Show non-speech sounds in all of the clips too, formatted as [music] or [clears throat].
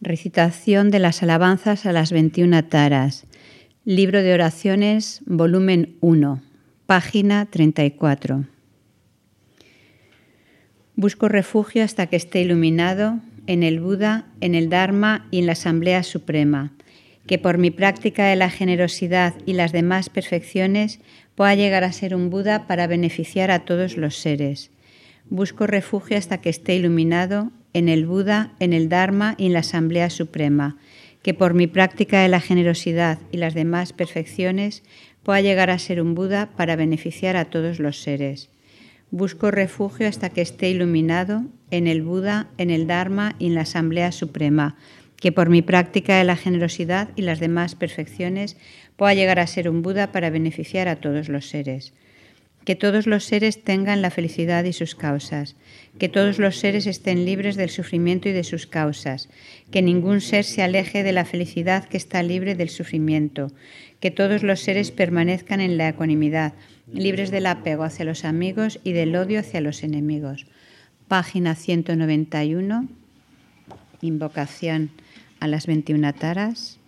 Recitación de las alabanzas a las 21 taras. Libro de oraciones, volumen 1, página 34. Busco refugio hasta que esté iluminado en el Buda, en el Dharma y en la Asamblea Suprema, que por mi práctica de la generosidad y las demás perfecciones pueda llegar a ser un Buda para beneficiar a todos los seres. Busco refugio hasta que esté iluminado en el Buda, en el Dharma y en la Asamblea Suprema, que por mi práctica de la generosidad y las demás perfecciones pueda llegar a ser un Buda para beneficiar a todos los seres. Busco refugio hasta que esté iluminado en el Buda, en el Dharma y en la Asamblea Suprema, que por mi práctica de la generosidad y las demás perfecciones pueda llegar a ser un Buda para beneficiar a todos los seres que todos los seres tengan la felicidad y sus causas, que todos los seres estén libres del sufrimiento y de sus causas, que ningún ser se aleje de la felicidad que está libre del sufrimiento, que todos los seres permanezcan en la ecuanimidad, libres del apego hacia los amigos y del odio hacia los enemigos. Página 191. Invocación a las 21 taras.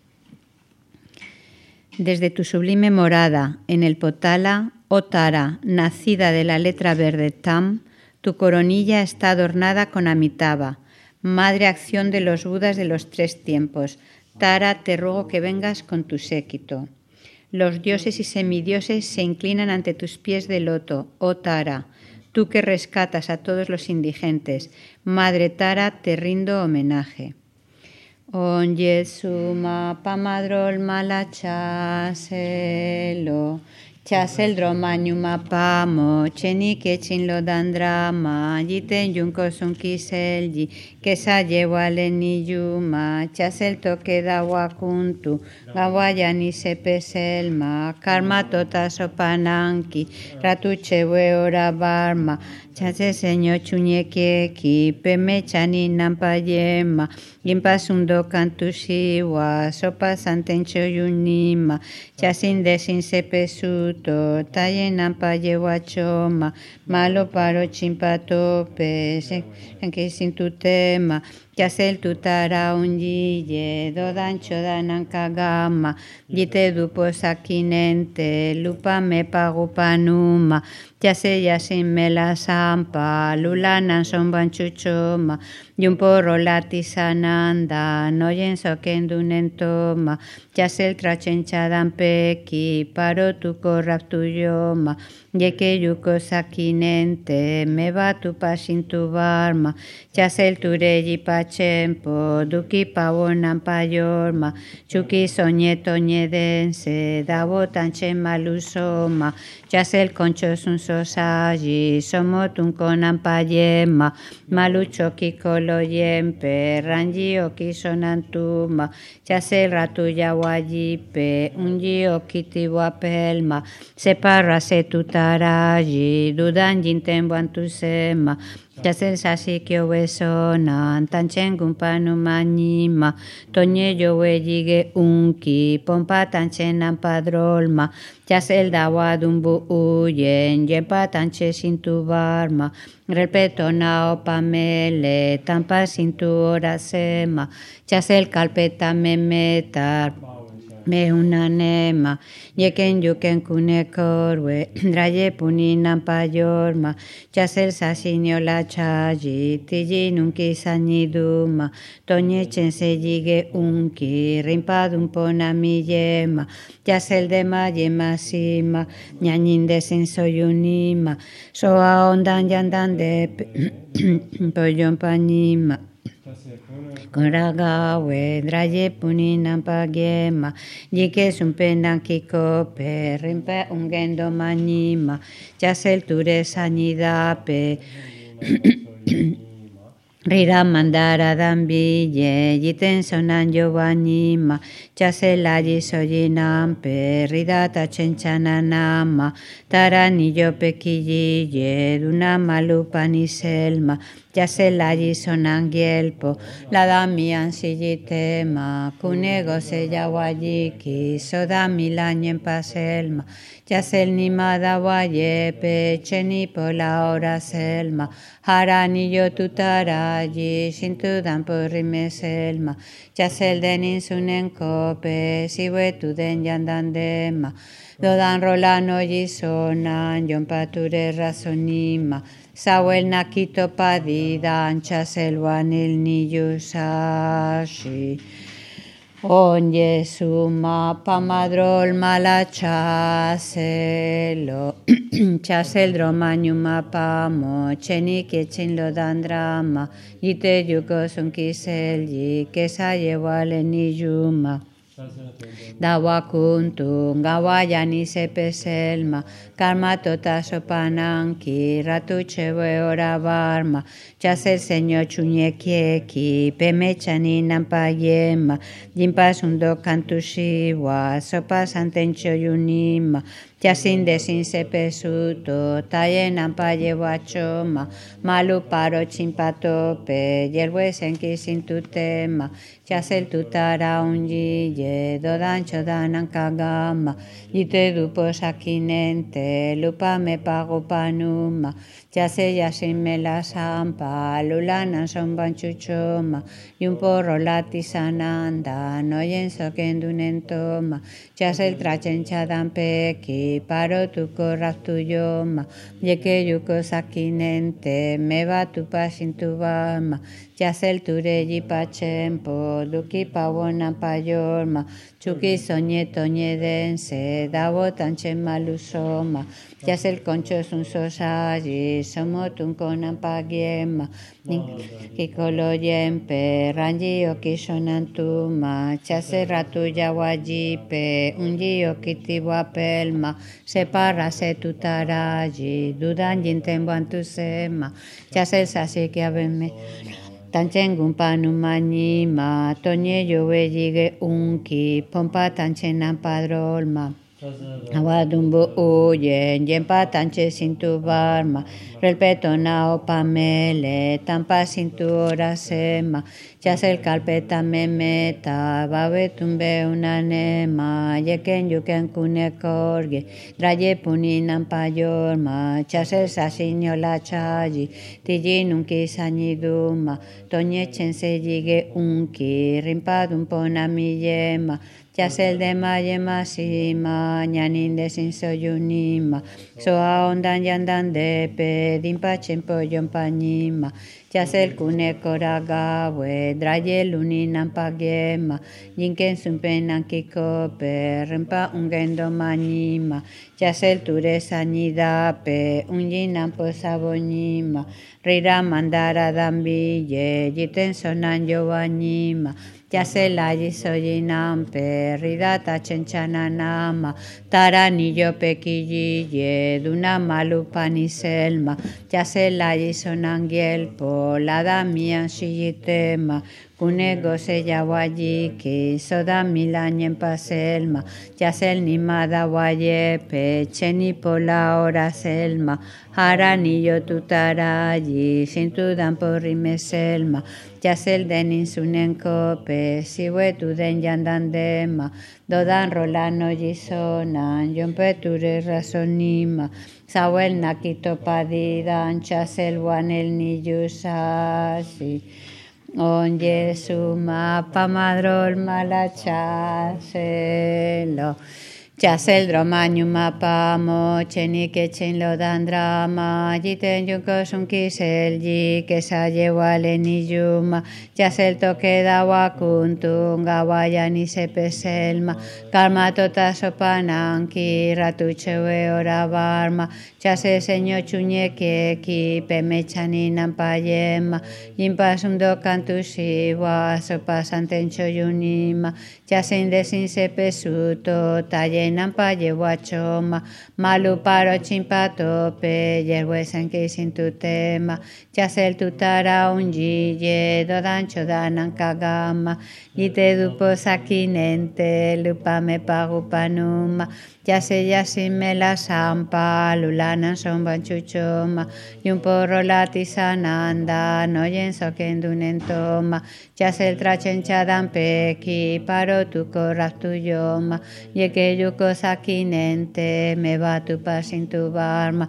Desde tu sublime morada en el Potala, oh Tara, nacida de la letra verde Tam, tu coronilla está adornada con Amitabha, madre acción de los Budas de los tres tiempos. Tara, te ruego que vengas con tu séquito. Los dioses y semidioses se inclinan ante tus pies de loto, oh Tara, tú que rescatas a todos los indigentes. Madre Tara, te rindo homenaje. On Jesu mapa madrol malachaselo. Chasel dromanyu mapamo, cheni que chin lo dandrama, yiten yunko sun kiselji, que sa llewale ni yuma, chasel toque da wakuntu, gawaya ni se peselma, karma tota sopananki, ratuche we ora barma, chase señor chuñequeki, peme chani nampayema, Yimpa sundo kantushiwa, sopa santencho yunima, chasin desin sepesuto, taye nampa choma, malo paro chimpa tope, que sin tu tema, Yasel tutara unjiye, dodan chodanan kagama, yite dupo sakinente, lupa me pagupanuma, yase yasin me la sampa, lulanan somban chuchoma, yumpo lati sananda, noyen sokendunen toma, yasel trachenchadan peki, paro tu korrap tuyoma, yeke yuko sakinente, me va tu pasin tu barma, yasel tureji pachempo, duki pavonan payorma, chuki soñe toñe dense, dabo tanche malusoma, yasel concho sun sosaji, somo tun konan payema, malucho kikolo yempe, ranji oki sonantuma, yasel ratu yawajipe, unji okiti wapelma, separa se tutaraji, dudan jinten sema, Yasel sasi kyo we sonan, tanchen gumpanu manima, toñe yo we jige unki, pompa tanchen ampadrolma, yasel dawa dumbu uyen, yepa tanche sintu barma, repeto na opamele, tampa sintu ora sema, yasel kalpeta me me una nema, yeken yuken kune korwe, draye [clears throat] punina payorma, chasel sasinyo la chaji, tiji nunki saniduma, toñe chense yige unki, rimpadum pona mi yema, chasel de ma yema sima, ñañin de sensoyunima, soa ondan yandan de [clears throat] poyon panima. Koragawe draye puninam pagema Jike sumpendan kiko pe rimpe ungendo manima. Chasel ture sanidape [clears throat] Rira mandara dambille, jiten sonan giovanima, chaselaji soyinampe, ridata chenchananama, tarani yo pequille, duna malupani selma, Yaselayi sonangielpo, la damian sillitema, kunego se yawayiki, soda milanyen paselma, Yasel ni madawaye cheni pola ora selma, harani yo tutarayi, shintudan porrime selma, Yasel denin sunen kope, siwe den yandandema, dodan rolano yisonan, yon pature razonima, Sawel nakito padida ancha selvanil niyusashi. Onye suma pamadrol mala chaselo. chasel [clears throat] dromanyuma pamo. Cheni kechin lo dandrama. Yite yuko sun kiselji. Kesa yewale niyuma. Dawa kuntun gawa yani sepe selma, karma tota sopanan ki, ratu txewe ora barma, txase senyo txunekieki, peme txani nampa jema, dinpas undo kantu siwa, sopa santencho txoyunima, Yasin desin sepesuto, taye nampaye wachoma, malu paro chimpatope, yerwesen kisin tutema, yasel tutara unjiye, dodan chodanan kagama, yite dupo sakinente, lupa me pago panuma, yase yasin me la sampa, lulana son banchuchoma, y un porro latisananda, no yenso kendunentoma, yasel trachen chadan paro tu yoma, yeke yuko sakinente, me va tu pasin tu bama, yasel tureji pachempo, duki pavona payorma, chuki soñe toñe dense, davo tanche malusoma, yasel concho sun sosaji, somo tun konan pagiema, kikolo yempe, ranji oki sonantuma, chase ratu yawajipe, unji oki pelma, separa se tutaraji, dudan jinten tu sema, chase sasi que abeme. Tanchen panu manima, toñe yo yige unki, pompa tanchen ampadrolma. Awadumbo uye, yempa tanche sintu barma, relpeto nao pamele, tampa sintu ora sema, el calpeta me meta, babe tumbe una nema, yeken yuken kune korge, draye puninan payorma, el sasinyo la chayi, tiji nunki saniduma, toñe chense yige unki, rimpadum pona mi yema, Yasel de mayema sima, ñanin de sin soyunima, soa ondan yandan de pe, dimpa chempo yompañima, Yasel kune koragawe, draye luninan pagema, yinken sumpenan kikope, rempa ungendo manima, Yasel ture pe, unyinan posabonima, rira mandara dambille, yiten sonan yo anima, Yaselayi soyinampe, ridata chenchananama, taranillo pequilliye, duna malupani selma, Yaselayi sonangielpo, la damian shiyitema, kunego se yawayiki, soda milanyen paselma, yasel ni madawayepe, cheni pola ora selma, haranillo tutarayi, sintudan porrime selma, Yasel den insunen kope, siwe tu den yandandema, dodan rolano yisonan, peture razonima, sawel nakito padidan, chasel wanel ni yusasi. On Jesu mapa madrol mala txaselo. Chasel dromainu mapa motxenik etxen lo dan drama. Jiten junko zunkizel jik ezaile gualen iluma. Txasel toke da guakuntun gauaian izepezelma. Karma tota sopananki kirratu txue ora barma. Chase seño chuñe que ki, pemechani nampayema, yimpasum do kantusiwa, sopasantencho yunima, chasen desin se pesuto, talle nampa choma malu paro chimpatope, yerhuesan que sin tu tema, yasel tutara unjiye, dodancho danan kagama, yite dupo sakinente, lupa me pagu panuma, ya se Dana Somban Chuchoma Yumporo Lati Sananda Noyen Soken Dunen Toma. Ya se Chasel Trachen Chadan Peki Paro Tuko Raptuyoma Yeke Yuko Sakinente Meba tu barma.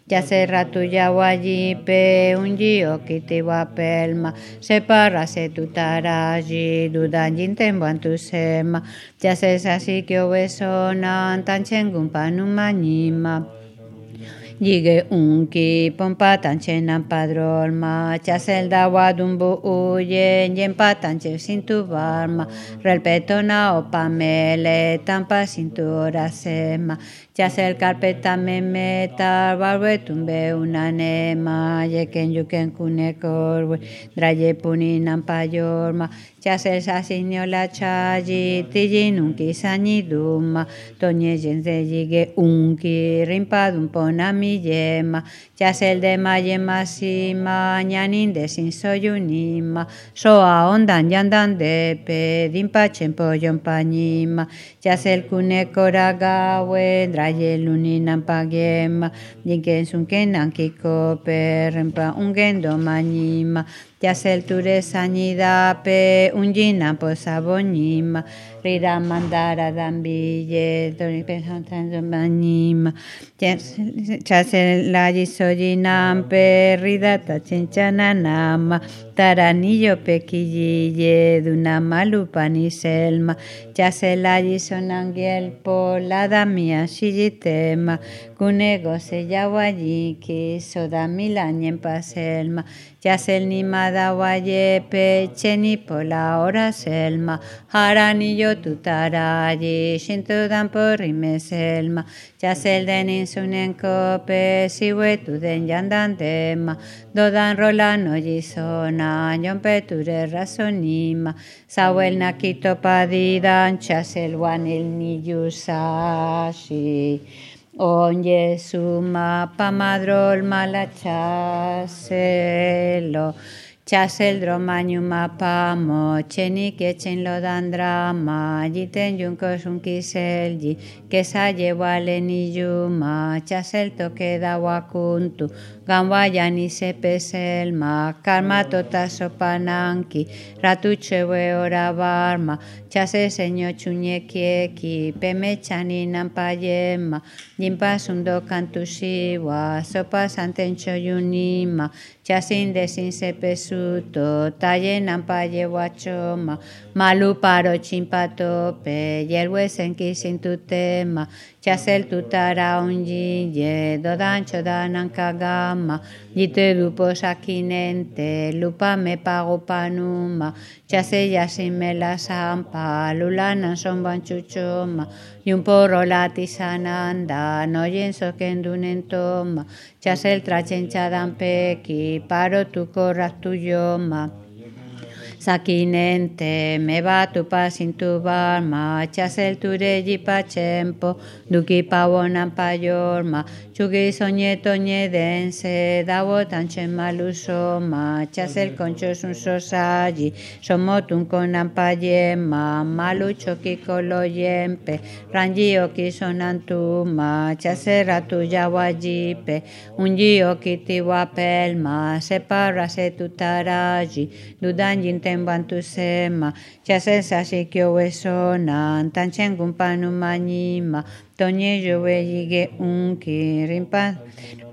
da botanche malusoma, ya se el concho sun sosaji, somos motun konampayema maluchoki koloyempe ranjio kisonantuma yaserratu yawayipe unjioki tiwapelma separase tutaraji dudanjin tembuantu sema yasesasi kiowesonan tanchengun panumañima Yige unki pompa tanche nan padrolma. Chasel da wadumbu uye yempa tanche sintu barma. Relpetona o pamele tampa cintura sema chasel carpeta me meta barbe tumbe una nema yeken yuken kune korwe draye puni nan payorma chasel sasinyo la chaji tiji nunki sani duma. Toñe yense yige unki rimpa dumpona mi yema, el de mayema sima, ñanin de sin soyunima, soa ondan yandan de pe, dimpa chempo yompañima, el kune koragawe, drayel uninan pagema, dinken sunken ankiko perrempa ungen do mañima, el ture pe, unjina posabonima, rira mandara dambille, mañima, chasel la yisoyinam perridata chinchana nama, taranillo pequillille, duna malupani selma, chasel la yisonangiel la damia shijitema, kunego se yawayiki, soda milanyen paselma, chasel ni madawaye pecheni pola ora selma, haranillo tutarayi, shinto dan porrime selma, chasel denin sunen kope, siwe tu den yandan tema, dodan rola no yisona, yompe ture razonima, sawel nakito padidan, chasel wanil ni yusashi. Onye suma pamadrol malachaselo. Chasel dromañu mapa mo. Cheni que chen lo dan drama. Jiten yunko sun kiselji que sa llevale ni yuma. Chasel toque da wakuntu ni se peselma karma tota sopananki ratuche we ora barma chase seño chuñe kieki peme chani nampayema jimpa sundo kantushiwa sopa santencho yunima. Chasin desin se pesuto talle nampaye wachoma malu paro chimpatope yerwe senki sin tu tema Chasel tutara unji ye do dancho kagama dite lupo sakinente lupa me pago panuma. Chase ya sin me la sampa lula nan son banchuchoma y un porro lati sananda no yenso toma chasel trachencha dan peki paro tu corras tu yoma. Sakinente me va tu pasin tu barma chasel tureji pachempo duki pawonan payorma chugi soñe toñe dense davo tanche malusoma chasel concho sun sosaji somotun konan payema malu choki kolo yempe. Ranji oki sonantuma chasel ratu yawajipe unji oki tiwapelma separa se tutaraji dudan yinte bantu sema. Chasen sashi kyo we sonan tanchen gumpanu manima tonye yo we yige unki rimpa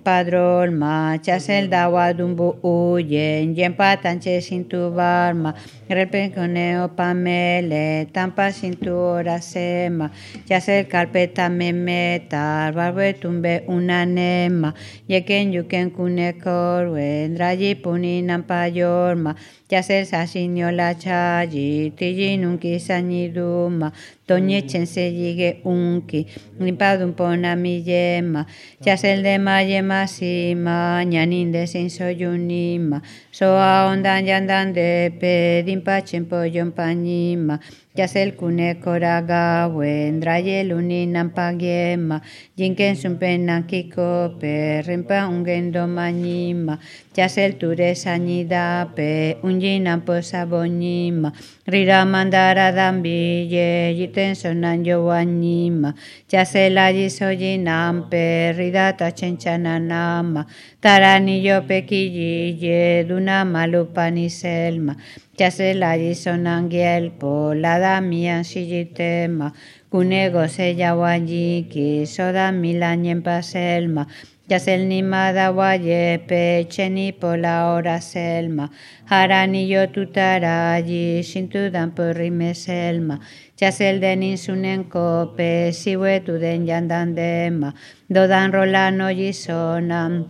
padrol ma chasel dawa dumbu uyen yempa tanche sintu barma. Repenconeo pamele tampa cintura sema chasel carpeta memeta barbe tumbe una nema yeken yuken kune korwe drayi puni nampa yorma chasel sasinyo la chayi tiji nunki saniduma toñechen se llegue unki, limpadun pona mi yema, chasel de ma yema sima, ñanin de sin soyunima, soa ondan yandan de pe, dimpachen poyon pañima, Yasel kune koraga wendra yeluni nampagiema jinken sumpenan kiko pe rimpa ungendo manima Yasel ture sanida pe unjinan posabonima rira mandara dambi ye yiten sonan yo anima Yasel allí soyinan pe rida tachenchana nama. Tarani yo pequilli duna malupani selma. Chasela sonangiel po la da mia shijitema kunego se yawaji ki soda milanyen paselma Yasel ni mada waye pe cheni po la hora selma harani yo tutaraji shintudan por rime selma. Yasel denin sunen kope siwe tuden yandan dema. Dodan rolano yisonam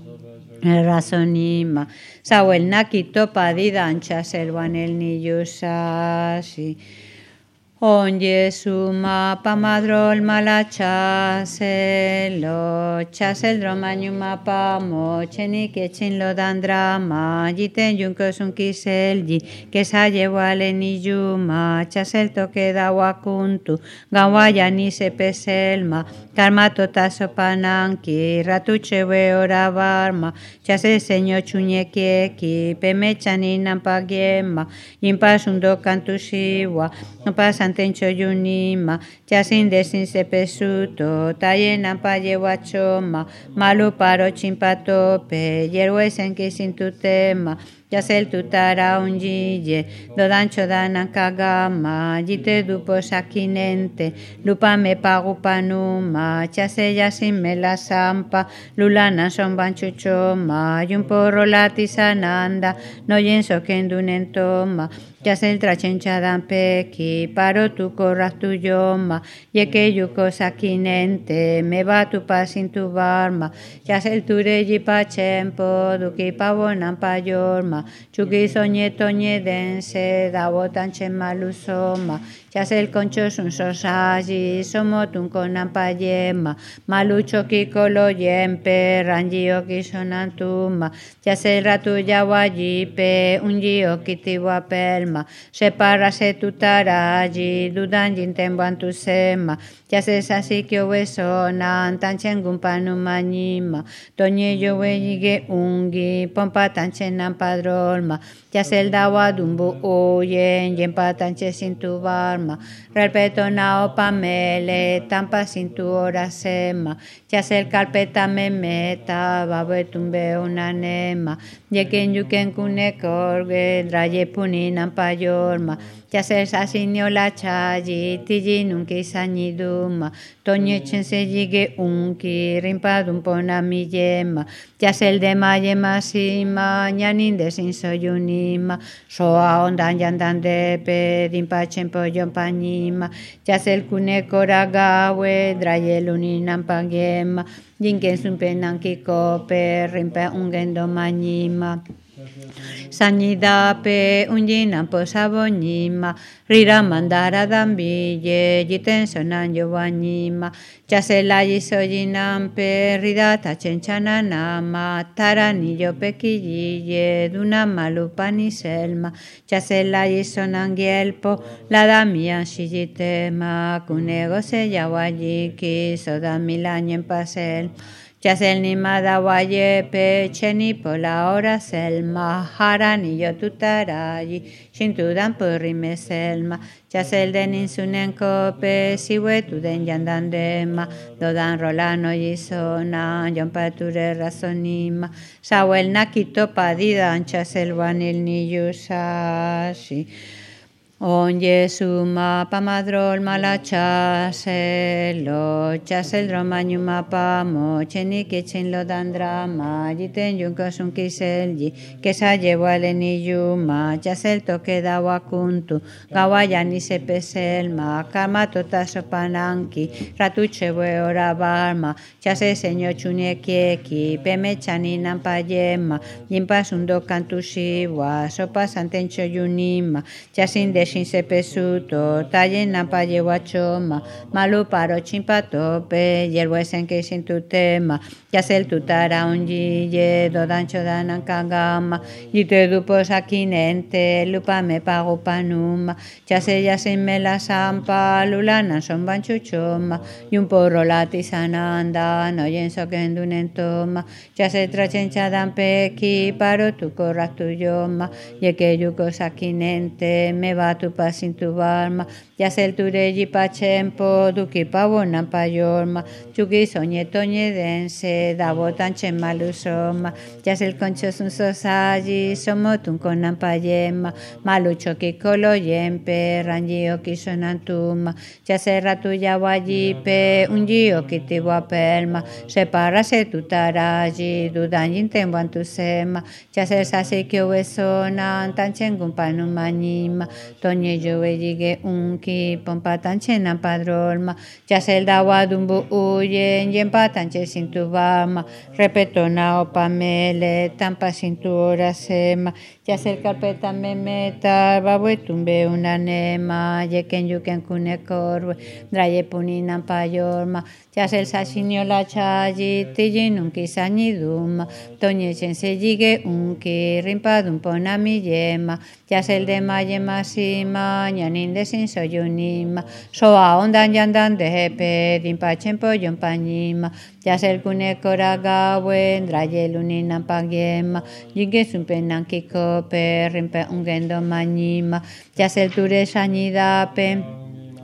razonima sawel nakito padida ancha selvan el niyusasi Onye suma pamadrol malacha selo chasel dromañu mapa mo cheni que chin lo dan drama jiten yunko sun kisel ji que sa llevale ni yuma chasel toque da wakuntu gawaya ni se peselma karma tota sopananki ratuche we ora barma chasel seño chuñe ki peme chaninan pagiema yimpa sundo kantushiwa no pasa santencho yunima, yasin desin sepesuto, tayen paye wachoma, malu paro chimpatope, tu tema, Yasel tutara unjiye, dodancho danan kagama, jite dupo sakinente, lupa me pagu panuma, chase yasin me la sampa, lulana son banchuchoma, yumporro latisananda, no yenso kendunen toma, Yasel trachencha dan peki, paro tu corras tu yoma, yeke yuko sakinente, me va tu pasin tu barma, Yasel tureji pachempo, duki pavonan pa txuki soñe toñe den se da botan txen Yasel concho sun sosaji, somotun konan pa yema, malucho kiko lo yempe, ranji oki sonantuma, Yasel ratu yawajipe, unji okiti wapelma, separa se tutaraji, dudan jinten tu sema, Yasel sasi kyo we sonan, tanchen gumpanu manima, toñe yo we yige ungi, pompa tanchen nan padrolma, Yasel dawa dumbu oyen, yempa tanche sin tu barma, Relpeto nao pamele, tampa sin tu hora sema, Yasel carpeta me meta, babetumbe una nema, Yeken yuken kune korge, draye puninan payorma, Yasel sasinio la chayi, tiji nunki sañiduma, Toñe chense yige unki, pona mi yema, Yasel de mayema sima, ñanin de sin soyunima, soa ondan yandan de pe, dimpa chempo yon pañima, Yasel kune koragawe, draye luninan pagema, Jinken sumpenan kikope, rimpe ungendo mañima. Sanida pe unjinan posabonima, rira mandara dambiye, jiten sonan yovanima, chasela yisoyinan pe rida tachenchana nama, tarani yo pequilliye, duna malupani selma, chasela yisonan gielpo, la damia shijitema, kunego se yawayiki, soda milanyen pasel, Yasel ni madawaye pe cheni por la hora selma harani yo tutarayi shintudan purime selma Yasel den insunen kope siwe tuden yandan dema dodan rolano yisona yon pature razonima. Sawel nakito padida anchasel vanil ni yusashi Onye suma pamadrol malacha se lo dromañu mapa mo cheni que chen lo dan drama jiten yunko sun kisel ji que sa llevo ale ni yuma chasel toque da wakuntu gawaya ni se pesel ma kama tota sopananki ratuche we ora barma chase seño chune kieki peme chani nampa yema yimpa sundo kantushiwa sopa santencho yunima chasin de deshin sepesuto, tayen napa yehuachoma, malu paro chimpatope, yerwesen que sin tu tema, ya sel tutara unji, ye dodancho danan kagama, y te dupos akinente, lupa me pago panuma, ya se ya sin me la sampa, lulana son banchuchoma, y un porro latisananda, no yenso que endunentoma, ya se trachencha dan peki, paro tu corra tu yoma, y que yuko sakinente, me va tu pasin tu barma, ya sel tu reji pachempo, duki pavona payorma, chuki soñe toñe dense, da botan malusoma, ya sel concho sun sosaji, somo tun konan payema, malucho ki kolo yempe, ranji oki sonantuma, ya se ratu ya wajipe, unji oki tiwa pelma, separa se tu taraji, dudan yinten tu sema, ya se sasi kyo wesona, tanchengun panumanima, toñe yo wejige unki, pompa tanchena padrolma, ya se el dawa dumbu uyen, yempa tanche sintubama, repetona opamele, tampa cintura sema, ya se el carpeta me meta, babuetumbe una nema, yeken yuken kune korwe, draye puninan payorma, ya se el sasinio la chayi, tijin unki sañiduma, toñe chense yige unki, rimpadum ponami yema, ya se el de maye masima, ñanin de sin soyunima, soa ondan yandan de hepe, dimpa chempo yompañima, ya se el kune koragawe, draye lunina pagyema, yige sumpenan kikope, rimpe ungendo mañima, ya se el ture sañidape,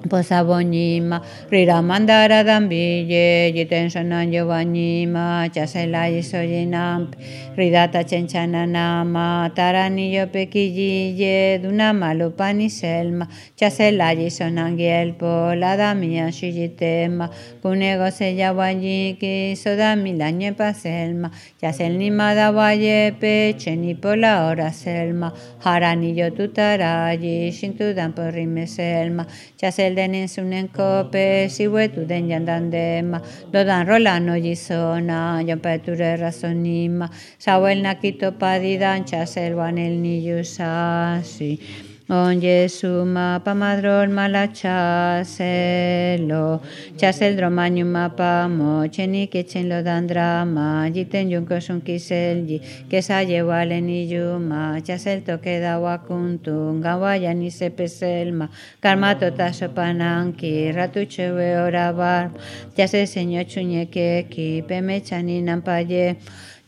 Posabonima, Rira Mandara Dambille, Jiten Shanan Giovannima, Chasela Yisoyinam, Ridata chanchana nama mata rani pekijie duna malo paniselma chasella ye son angel bola damia shijtema conego se yaballi que so dami lañe paselma chasel nimada valle pe cheni polora selma. Haranillo tutara ye sintudan porime selma. Chasel denen sunen kope si den denjandan dema. Lo dan rola no yisona yon razonima sawel nakito padidan chaselwan el niyusasi. On Jesu mapa madrol malacha selo chasel dromañu mapa mo cheni que chen lo dan drama. Jiten yun ko sun kisel ji que sa llevale ni yuma chasel toque da wakuntu gawaya ni se peselma. Karma tota sopananki ratu chewe orabar chasel seño chuñe que ki peme chani nampaye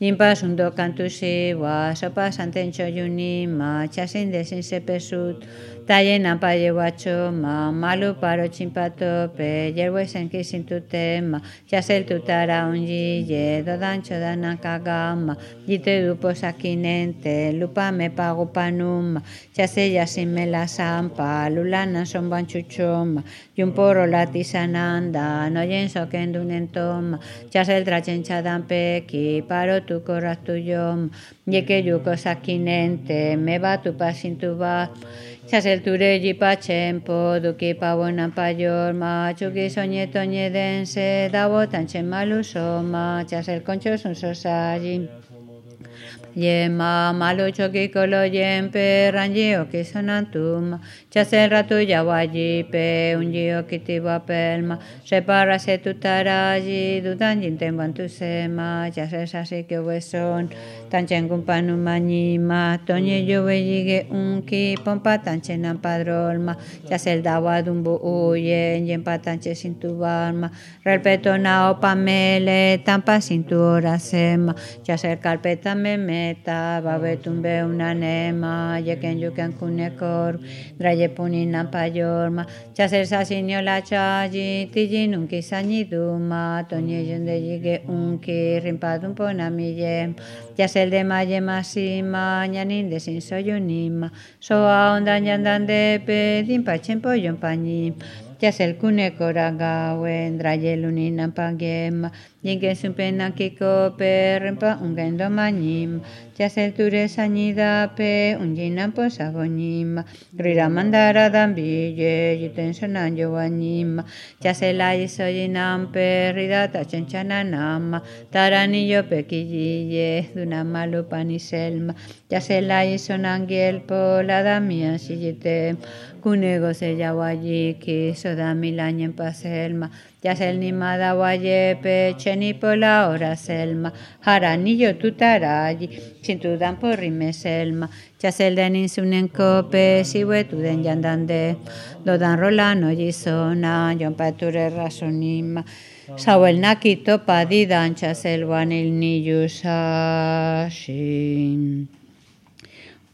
Nimpa sundo kantu siwa, sopa santencho yuni ma, chasin desin sepesut, talle nampa yeguacho ma, malu paro chimpato pe, yerwe senki sintu tema, chasel tutara unji ye, dodancho dana kagama, jite dupo sakinente, lupa me pago panuma, chase yasin me la sampa, lulana son banchuchoma, yumporo latisananda, no yenso kendunentoma, chasel trachencha dan peki, paro tu coraz tuyo, ye que yuko sakinente, me va tu pasin tu va, Chasel tureji pachempo, duki pavona payor, ma chuki soñe toñe dense, dabo tanche malusoma, chasel concho sun sosaji. Yema malo kolo yempe ranji oki sonantuma chase ratu yawaji pe unji oki tiba pelma. Separa se tutaraji dudan jinten bantu sema. Chase sasi que hueson tanchen kumpanu mañima. Toñe yo yige unki pompa tanchen padrolma. Chase el dawa dumbu uye yempa tanche sintubarma respeto na opamele tampa cintura sema. Chase el carpeta me meta babetumbe una nema yeken yuken kunekor draye punina payorma chaser sasinio la chaji tiji nunki sañiduma toñe yonde yige unki rimpadum ponamille Yasel de maye masima ñanin de sin soyunima soa onda yandan de pe dimpa chempo yompañim Yasel kune koraga wendra yelunina pagema Yinke sumpena kiko perempa ungendo mañim Yasel ture sañida pe unjina posagonima. Rira mandara dambille yuten sonan yo wanima. Yasela isoyinam pe rida tachenchana nama. Taranillo pequille dunama lupani selma. Yasela isonangiel po la damia sillite. Kunego se yawayiki soda milañen paselma. Yasel ni madawaye pe cheni pola ora selma. Haranillo tutarayi. Sintudan por rime selma. Yasel den sunen kope siwe tuden yandande. Dodan rolano yisona. Yon pature rasonima. Sawel nakito padidan chasel wanil niyusashi.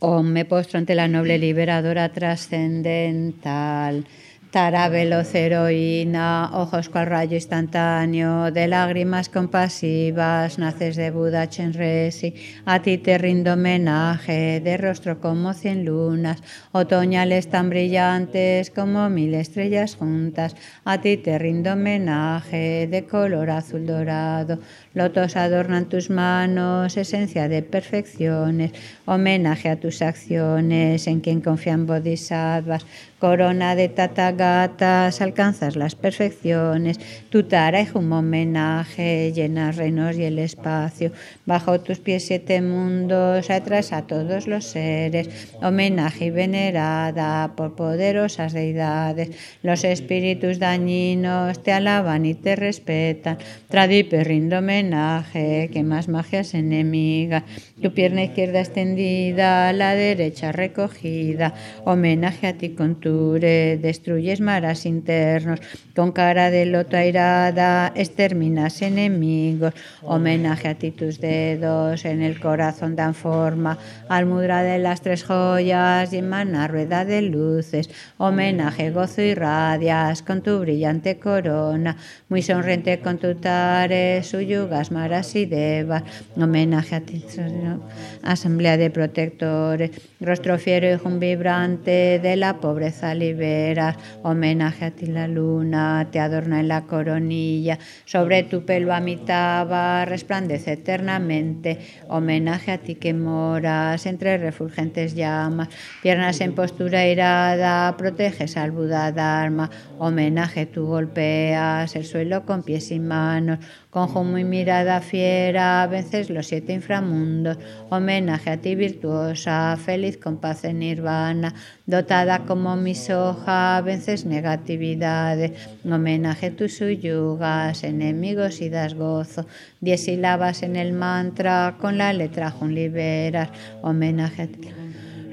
Om me postro ante la noble liberadora trascendental. Tara veloz heroína, ojos cual rayo instantáneo, de lágrimas compasivas, naces de Buda Chenresi, a ti te rindo homenaje, de rostro como cien lunas, otoñales tan brillantes como mil estrellas juntas, a ti te rindo homenaje, de color azul dorado, lotos adornan tus manos, esencia de perfecciones, homenaje a tus acciones, en quien confían bodhisattvas, corona de tatagatas, alcanzas las perfecciones, tu tara es un homenaje, llenas reinos y el espacio, bajo tus pies siete mundos, atrás a todos los seres, homenaje y venerada por poderosas deidades, los espíritus dañinos te alaban y te respetan, tradipe rindo homenaje, que más magias enemigas, tu pierna izquierda extendida, la derecha recogida, homenaje a ti con tu destruyes maras internos, con cara de loto airada, exterminas enemigos, homenaje a ti tus dedos, en el corazón dan forma, almudra de las tres joyas y emana rueda de luces, homenaje, gozo y radias, con tu brillante corona, muy sonriente con tu tare, suyugas, maras y devas, homenaje a ti, asamblea de protectores, rostro fiero y un vibrante de la pobreza liberas, homenaje a ti la luna, te adorna en la coronilla, sobre tu pelo amitaba, resplandece eternamente, homenaje a ti que moras entre refulgentes llamas, piernas en postura irada, proteges al Buda Dharma, homenaje tú golpeas el suelo con pies y manos, con humo y mirada fiera, vences los siete inframundos, homenaje a ti virtuosa, feliz con paz en nirvana, dotada como mi soja, vences negatividades, homenaje tus suyugas, enemigos y das gozo, diez sílabas en el mantra, con la letra jun liberas, homenaje a ti.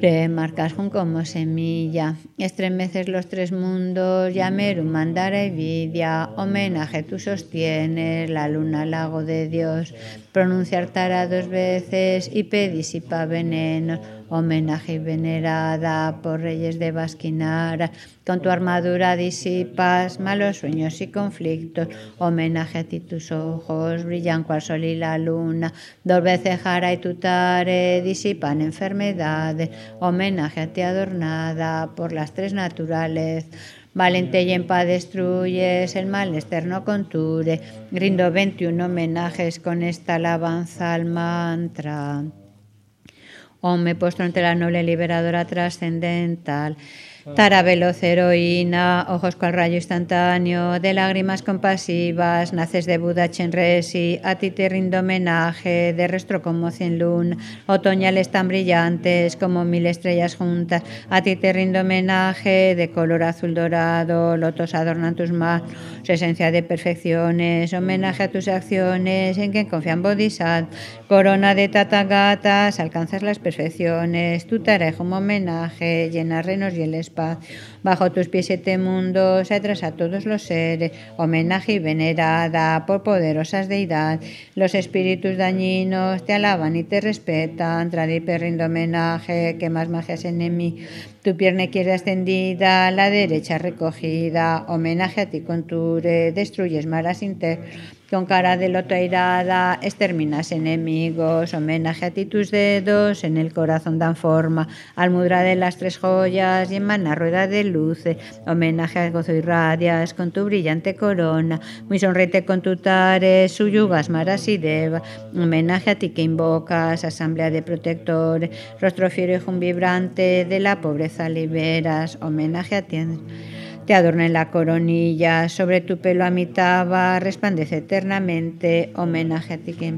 Remarcas jun como semilla, estremeces los tres mundos, Yameru, Mandara y Vidia, homenaje tú sostienes, la luna, lago de Dios, pronunciar tara dos veces y pedisipa venenos, homenaje y venerada por reyes de Basquinara, con tu armadura disipas malos sueños y conflictos, homenaje a ti tus ojos brillan cual sol y la luna, dos veces jara y tutare disipan enfermedades, homenaje a ti adornada por las tres naturales, Valente y en paz destruyes el mal externo conture. Rindo 21 homenajes con esta alabanza al mantra. Om me postro ante la noble liberadora trascendental. Tara veloz heroína, ojos cual rayo instantáneo, de lágrimas compasivas, naces de Buda Chenresi, a ti te rindo homenaje, de rostro como cien luna, otoñales tan brillantes como mil estrellas juntas, a ti te rindo homenaje, de color azul dorado, lotos adornan tus manos, esencia de perfecciones, homenaje a tus acciones, en quien confían Bodhisattva, corona de tatagatas, alcanzas las perfecciones, tu tarea como homenaje, llenas reinos y el espacio, bajo tus pies siete mundos, atrás a todos los seres, homenaje y venerada por poderosas deidades. Los espíritus dañinos te alaban y te respetan, tradipe rindo homenaje, que más magias en. Tu pierna izquierda extendida, la derecha recogida, homenaje a ti conture, destruyes maras inter con cara de loto airada, exterminas enemigos, homenaje a ti tus dedos, en el corazón dan forma, almudra de las tres joyas y emana rueda de luces, homenaje al gozo y radias con tu brillante corona, muy sonriente con tu tares, suyugas maras y deva, homenaje a ti que invocas, asamblea de protectores, rostro fiero y vibrante, de la pobreza liberas, homenaje a ti te adornen la coronilla, sobre tu pelo a mitad resplandece eternamente, homenaje a ti que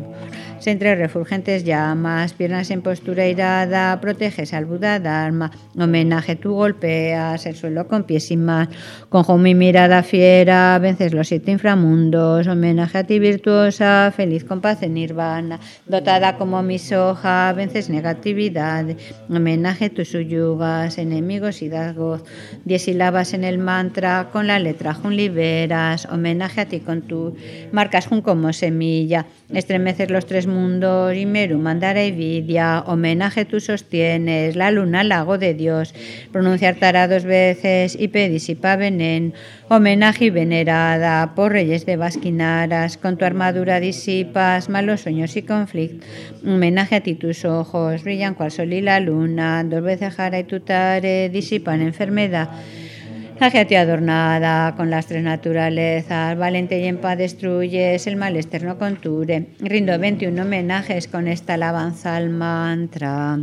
entre refulgentes llamas, piernas en postura irada, proteges al Buda Dharma, homenaje tú golpeas el suelo con pies y más, con mi mirada fiera, vences los siete inframundos, homenaje a ti virtuosa, feliz con paz en nirvana, dotada como mi soja, vences negatividad, homenaje tus suyugas, enemigos y das diez sílabas en el mantra, con la letra jun liberas, homenaje a ti con tu marcas jun como semilla, estremeces los tres mundos, Imeru, Mandara y Vidia, homenaje tú sostienes, la luna, lago de Dios, pronunciar Tara dos veces y pedisipa venen, homenaje y venerada por reyes de Basquinaras, con tu armadura disipas malos sueños y conflictos, homenaje a ti tus ojos, brillan cual sol y la luna, dos veces Jara y Tutare disipan enfermedad, ti adornada con las tres naturalezas, valente y en paz destruyes, el mal externo conture. Rindo 21 homenajes con esta alabanza al mantra.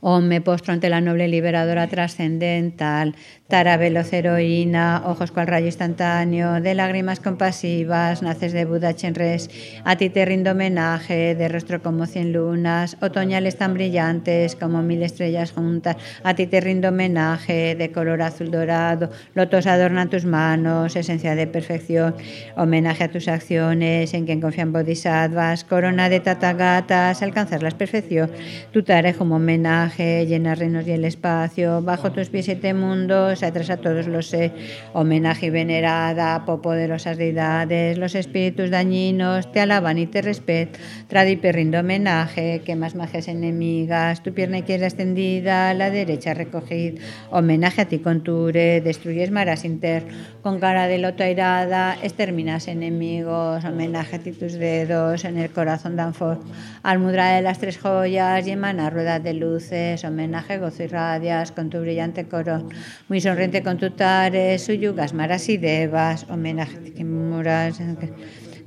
O me postro ante la noble liberadora trascendental, Tara veloz heroína, ojos cual rayo instantáneo, de lágrimas compasivas, naces de Buda Chenres, a ti te rindo homenaje, de rostro como cien lunas, otoñales tan brillantes como mil estrellas juntas, a ti te rindo homenaje, de color azul dorado, lotos adornan tus manos, esencia de perfección, homenaje a tus acciones, en quien confían bodhisattvas, corona de tatagatas, alcanzar la perfección, tu tare como homenaje, llenar reinos y el espacio, bajo tus pies siete mundos, atrás a todos los eh, homenaje venerada poderosas deidades, los espíritus dañinos te alaban y te respetan, tradi perrindo homenaje, que más enemigas, tu pierna izquierda extendida, la derecha recogida, homenaje a ti conture, destruyes maras inter, con cara de loto airada, exterminas enemigos, homenaje a ti tus dedos, en el corazón dan for, almudra de las tres joyas y emana ruedas de luces, homenaje gozo y radias, con tu brillante coro, muy sonriente con tu tares, suyugas, maras y devas, homenaje que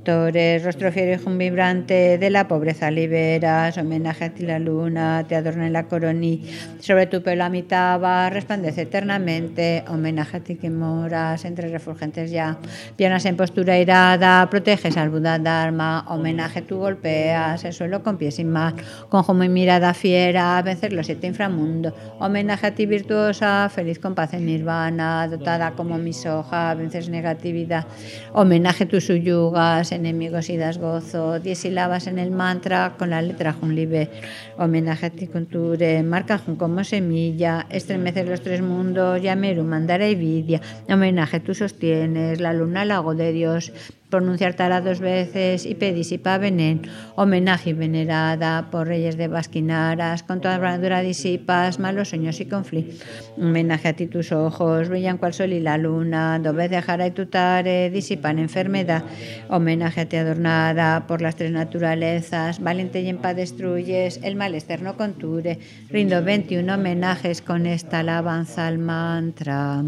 moras rostro fiero y vibrante, de la pobreza liberas, homenaje a ti la luna, te adorna en la coroní, sobre tu pelo a mitad resplandece eternamente, homenaje a ti que moras entre refulgentes ya, piernas en postura irada, proteges al Buda Dharma, homenaje tú golpeas el suelo con pies sin más, con y mirada fiera, vencer los siete inframundos, homenaje a ti virtuosa, feliz con paz en nirvana, dotada como mi soja, vences negatividad, homenaje tus suyugas, enemigos y das gozo, diez sílabas en el mantra con la letra Jun Libe, homenaje a ti conture, marca Jun como semilla, estremecer los tres mundos, Yameru, Mandara y Vidia, homenaje tú sostienes, la luna, lago de Dios, pronunciar Tara dos veces y pedisipa venen, homenaje venerada por reyes de Basquinaras, con toda armadura disipas malos sueños y conflictos. Homenaje a ti tus ojos, brillan cual sol y la luna, dos veces Jara y tutare disipan enfermedad. Homenaje a ti adornada por las tres naturalezas, valiente y en paz destruyes, el mal externo conture. Rindo 21 homenajes con esta alabanza al mantra.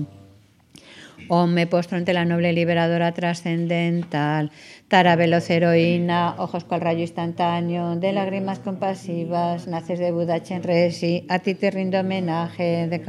O me postro ante la noble liberadora trascendental, Tara veloz heroína, ojos cual rayo instantáneo, de lágrimas compasivas, naces de Buda Chenresi, a ti te rindo homenaje de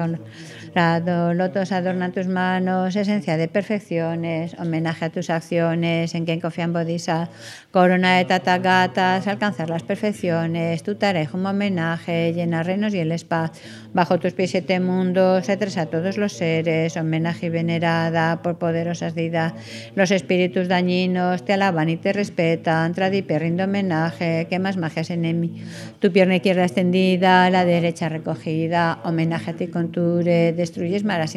lotos adornan tus manos, esencia de perfecciones, homenaje a tus acciones, en quien confían Bodhisattva, corona de tatagatas, alcanzar las perfecciones, tu tarea un homenaje, llenar reinos y el espacio, bajo tus pies siete mundos, se a todos los seres, homenaje y venerada por poderosas deidades, los espíritus dañinos te alaban y te respetan, tradipe rindo homenaje, que más magias enemi, tu pierna izquierda extendida, la derecha recogida, homenaje a ti conture, destruyes maras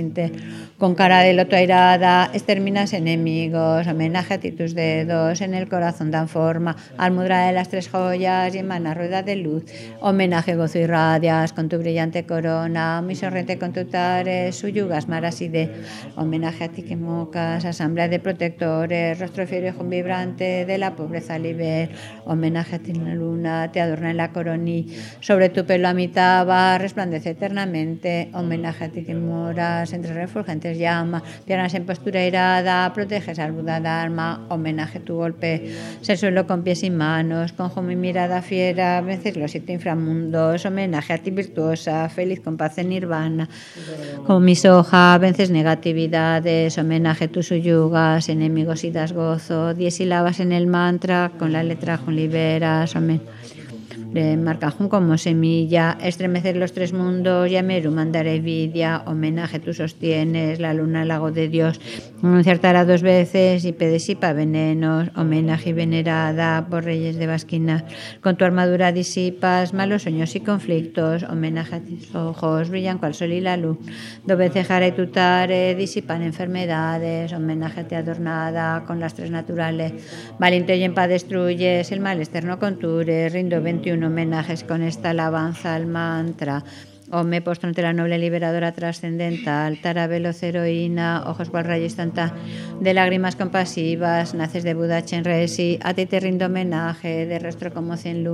con cara de loto airada, exterminas enemigos, homenaje a ti tus dedos, en el corazón dan forma, almudra de las tres joyas y emana rueda de luz, homenaje gozo y radias con tu brillante corona, mi sorrente con tu tares, suyugas maras y de, homenaje a ti que mocas, asamblea de protectores, rostro fiero y vibrante de la pobreza liber, homenaje a ti la luna, te adorna en la coroní, sobre tu pelo a mitad va, resplandece eternamente, homenaje a ti que moras, entre refulgentes llama, piernas en postura irada, proteges al Buda Dharma, homenaje a tu golpe, se suelo con pies y manos, con mi mirada fiera, vences los siete inframundos, homenaje a ti virtuosa, feliz con paz en nirvana, con mi soja, vences negatividades, homenaje a tus suyugas, enemigos y das gozo, diez sílabas en el mantra, con la letra con liberas, homenaje de Marcajún como semilla, estremecer los tres mundos, Yameru, mandaré vidia, homenaje tú sostienes, la luna, lago de Dios, anunciartará dos veces y pedesipa venenos, homenaje venerada por reyes de Basquina, con tu armadura disipas malos sueños y conflictos, homenaje a tus ojos, brillan cual sol y la luz, dos veces y tutare, disipan enfermedades, homenaje te adornada con las tres naturales, valiente y en paz destruyes, el mal externo contures, rindo 21 homenajes con esta alabanza al mantra. O me la noble liberadora trascendental, veloz heroína, ojos cual rayo instantáneo, de lágrimas compasivas, naces de Buda Chenresi, a ti te rindo homenaje, de rostro como cien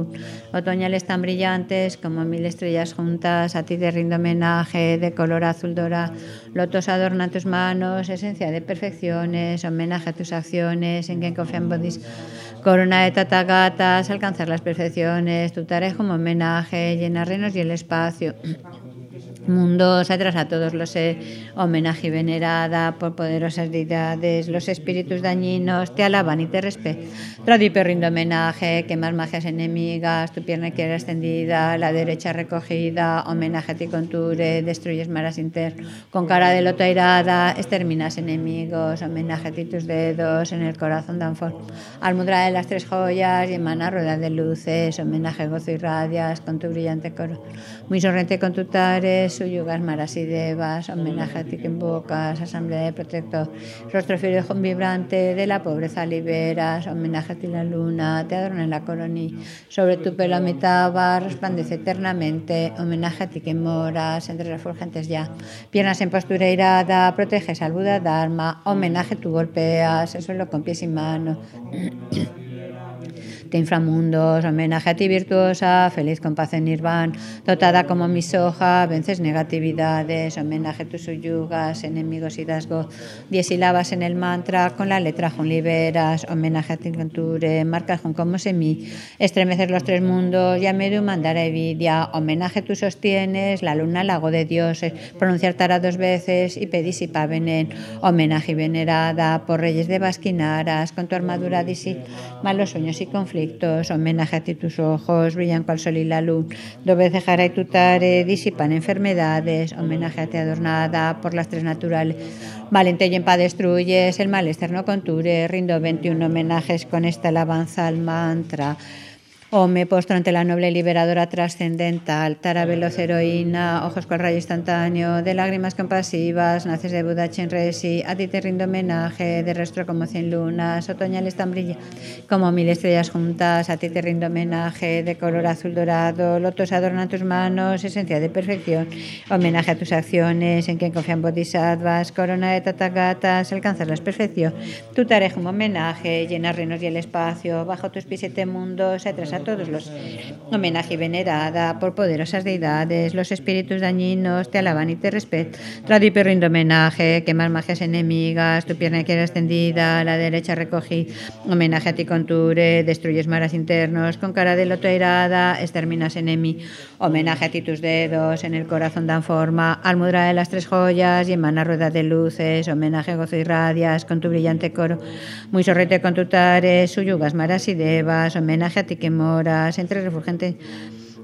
otoñales tan brillantes como mil estrellas juntas, a ti te rindo homenaje, de color azul dorado, lotos adornan tus manos, esencia de perfecciones, homenaje a tus acciones, en quien confían Corona de tatagatas, alcanzar las perfecciones, tu tarea como homenaje, llenar reinos y el espacio mundos atrás a todos los eh, homenaje y venerada por poderosas deidades, los espíritus dañinos te alaban y te respetan. Tradipe rindo homenaje, quemas magias enemigas, tu pierna izquierda extendida, la derecha recogida, homenaje a ti conture, destruyes maras internas, con cara de loto airada, exterminas enemigos, homenaje a ti tus dedos, en el corazón dan forma, almudra de las tres joyas y emana rueda de luces, homenaje gozo y radias, con tu brillante coro, muy sorrente con tu tares, suyugas, maras y devas, homenaje a ti que invocas, asamblea de protector, rostro fiero vibrante, de la pobreza liberas, homenaje a ti la luna, te en la coroní, sobre tu pelo a mitad va, resplandece eternamente, homenaje a ti que moras entre refulgentes ya, piernas en postura irada, proteges al Buda Dharma, homenaje tú golpeas, el suelo con pies y manos de inframundos, homenaje a ti virtuosa, feliz con paz en nirván, dotada como mi soja, vences negatividades, homenaje a tus suyugas, enemigos y dasgo, diez sílabas en el mantra, con la letra jun liberas, homenaje a ti canture, marca jun como semí, estremecer los tres mundos, yameru mandara evidia, homenaje tú sostienes, la luna lago de dioses, pronunciar tara dos veces y pedisipa venen, homenaje venerada por reyes de Basquinaras, con tu armadura disi, malos sueños y conflictos, homenaje a ti tus ojos, brillan cual sol y la luz, veces y tutare, disipan enfermedades, homenaje a ti adornada por las tres naturales, valente y en paz destruyes, el mal externo conture, rindo 21 homenajes con esta alabanza al mantra. O me postro ante la noble liberadora trascendental, tara veloz heroína, ojos con rayo instantáneo, de lágrimas compasivas, naces de Buda Chenresi, a ti te rindo homenaje, de rostro como cien lunas, otoñales tan brillantes como mil estrellas juntas, a ti te rindo homenaje, de color azul dorado, lotos adornan tus manos, esencia de perfección, homenaje a tus acciones, en quien confían bodhisattvas, corona de tatagatas, alcanzas la perfección, tu tarea como homenaje, llenas reinos y el espacio, bajo tus pies siete mundos, atrás todos los homenaje venerada por poderosas deidades, los espíritus dañinos te alaban y te respetan. Trado y rindo homenaje, quemar magias enemigas, tu pierna izquierda extendida, la derecha recogí, homenaje a ti conture, destruyes maras internos, con cara de loto irada, exterminas enemi, homenaje a ti tus dedos, en el corazón dan forma, almudra de las tres joyas y emana rueda de luces, homenaje gozo y radias, con tu brillante coro, muy sorrete con tu tares, suyugas maras y devas, homenaje a ti que entre refulgentes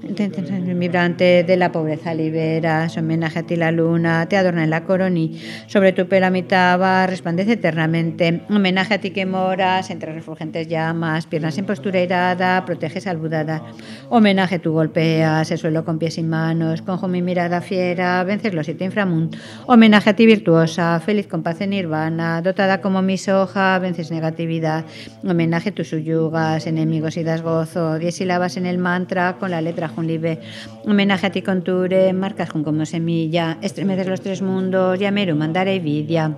vibrante de la pobreza liberas, homenaje a ti la luna, te adorna en la coroní, sobre tu pelo a mitad va, resplandece eternamente, homenaje a ti que moras entre refulgentes llamas, piernas en postura irada, proteges al Budada, homenaje tú golpeas el suelo con pies y manos, con mi mirada fiera, vences los siete inframundos, homenaje a ti virtuosa, feliz con paz en nirvana, dotada como mi soja, vences negatividad, homenaje tus suyugas, enemigos y das gozo, diez sílabas en el mantra con la letra libre. Homenaje a ti conture, marcas con como semilla, estremecer los tres mundos, Yameru, mandare vidia.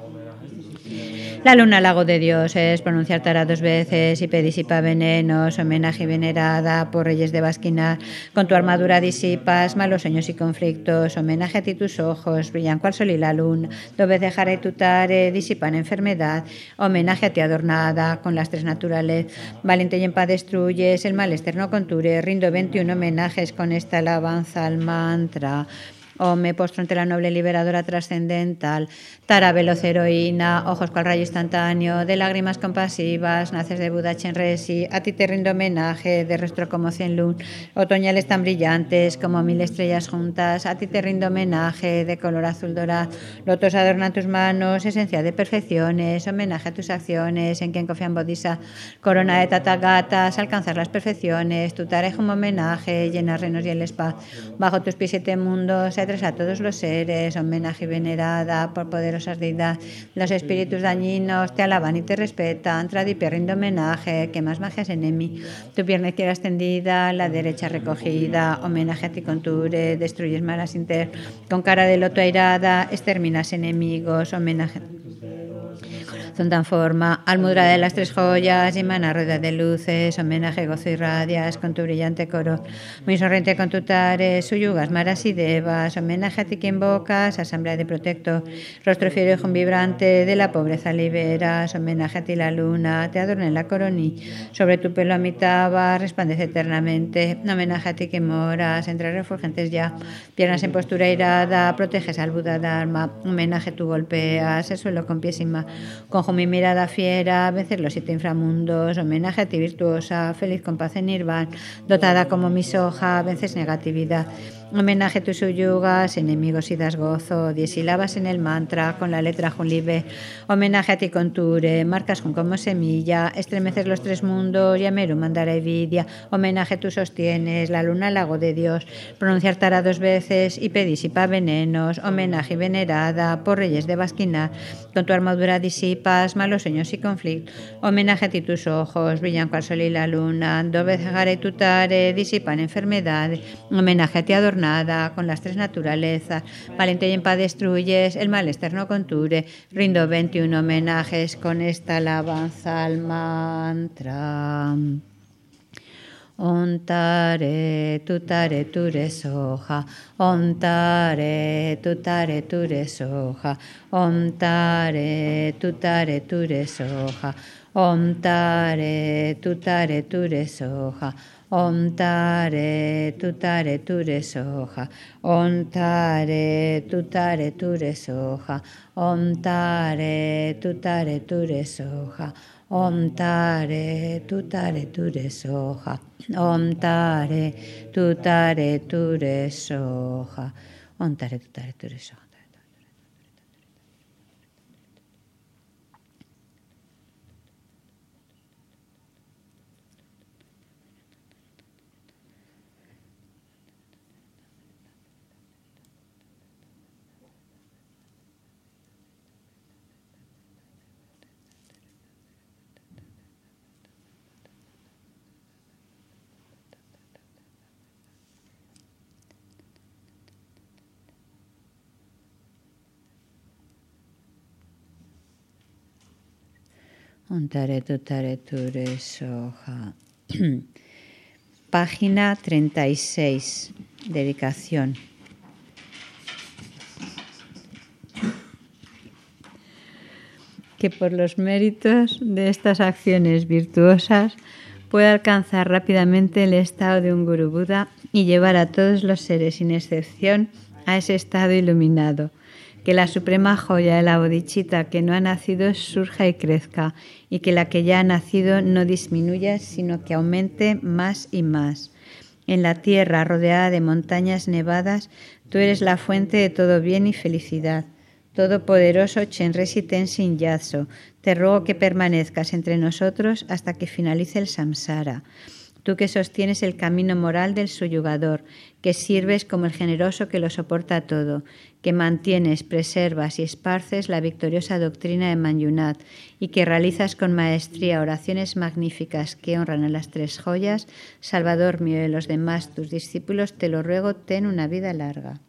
La luna lago de dioses, pronunciar tara dos veces y pedisipa venenos, homenaje venerada por reyes de Basquinar. Con tu armadura disipas malos sueños y conflictos, homenaje a ti tus ojos, brillan cual sol y la luna. Dos veces jare tutare, disipan enfermedad, homenaje a ti adornada con las tres naturales. Valiente y en paz destruyes, el mal externo conture, rindo 21 homenajes con esta alabanza al mantra o me postro ante la noble liberadora trascendental, tara veloz heroína, ojos cual rayo instantáneo, de lágrimas compasivas, naces de Buda Chenresi, a ti te rindo homenaje, de rostro como cien otoñales tan brillantes como mil estrellas juntas, a ti te rindo homenaje, de color azul dorado, lotos adornan tus manos, esencia de perfecciones, homenaje a tus acciones, en quien confían Bodhisa, corona de tatagatas, alcanzar las perfecciones, tu es como homenaje, llenar reinos y el spa, bajo tus pies siete mundos, a todos los seres, homenaje y venerada por poderosas deidades. Los espíritus dañinos te alaban y te respetan, tradipe rindo homenaje, que más magias en mí. Tu pierna izquierda extendida, la derecha recogida, homenaje a ti conture, destruyes malas inter, con cara de loto airada, exterminas enemigos, homenaje son tan forma, almudra de las tres joyas, y mana rueda de luces, homenaje, gozo y radias, con tu brillante coro, muy sonriente con tu tare, suyugas, maras y devas, homenaje a ti que invocas, asamblea de protecto, rostro fiero y vibrante, de la pobreza liberas, homenaje a ti la luna, te adorna en la coroní, sobre tu pelo amitaba, resplandece eternamente, homenaje a ti que moras, entre refulgentes ya, piernas en postura irada, proteges al Buda Dharma, homenaje tú golpeas el suelo con pies y más, con mi mirada fiera, vencer los siete inframundos, homenaje a ti virtuosa, feliz con paz en Nirvana, dotada como mi soja, vences negatividad. Homenaje tus suyugas, enemigos y das gozo, diez en el mantra con la letra Junlibe. Homenaje a ti conture, marcas con como semilla, estremeces los tres mundos, Yameru mandara envidia. Homenaje tú sostienes, la luna lago de Dios, pronunciar tara dos veces y pedisipa venenos. Homenaje venerada por reyes de Basquinar, con tu armadura disipas malos sueños y conflictos. Homenaje a ti tus ojos, brillan cual sol y la luna, dos veces y tutare, disipan enfermedades. Homenaje a ti adornado nada, con las tres naturalezas. Valiente y en paz destruyes, el mal externo conture. Rindo 21 homenajes con esta alabanza al mantra. Ontare tutare ture soja, ontare tutare ture soja, ontare tutare ture soja, ontare tutare ture soja. Om tare tutare ture soja. Om tare tutare ture soja. Om tare tutare ture soja. Om tare tutare ture soja. Om tare tutare ture soja. Om tare ture soja. Soja. [clears throat] Página 36. Dedicación. Que por los méritos de estas acciones virtuosas pueda alcanzar rápidamente el estado de un Guru Buda y llevar a todos los seres sin excepción a ese estado iluminado que la suprema joya de la bodichita que no ha nacido surja y crezca, y que la que ya ha nacido no disminuya, sino que aumente más y más. En la tierra rodeada de montañas nevadas, tú eres la fuente de todo bien y felicidad. Todopoderoso Chenresi Tenzin Yatso, te ruego que permanezcas entre nosotros hasta que finalice el samsara. Tú que sostienes el camino moral del suyugador, que sirves como el generoso que lo soporta todo, que mantienes, preservas y esparces la victoriosa doctrina de Manyunat y que realizas con maestría oraciones magníficas que honran a las tres joyas, Salvador mío y los demás tus discípulos, te lo ruego, ten una vida larga.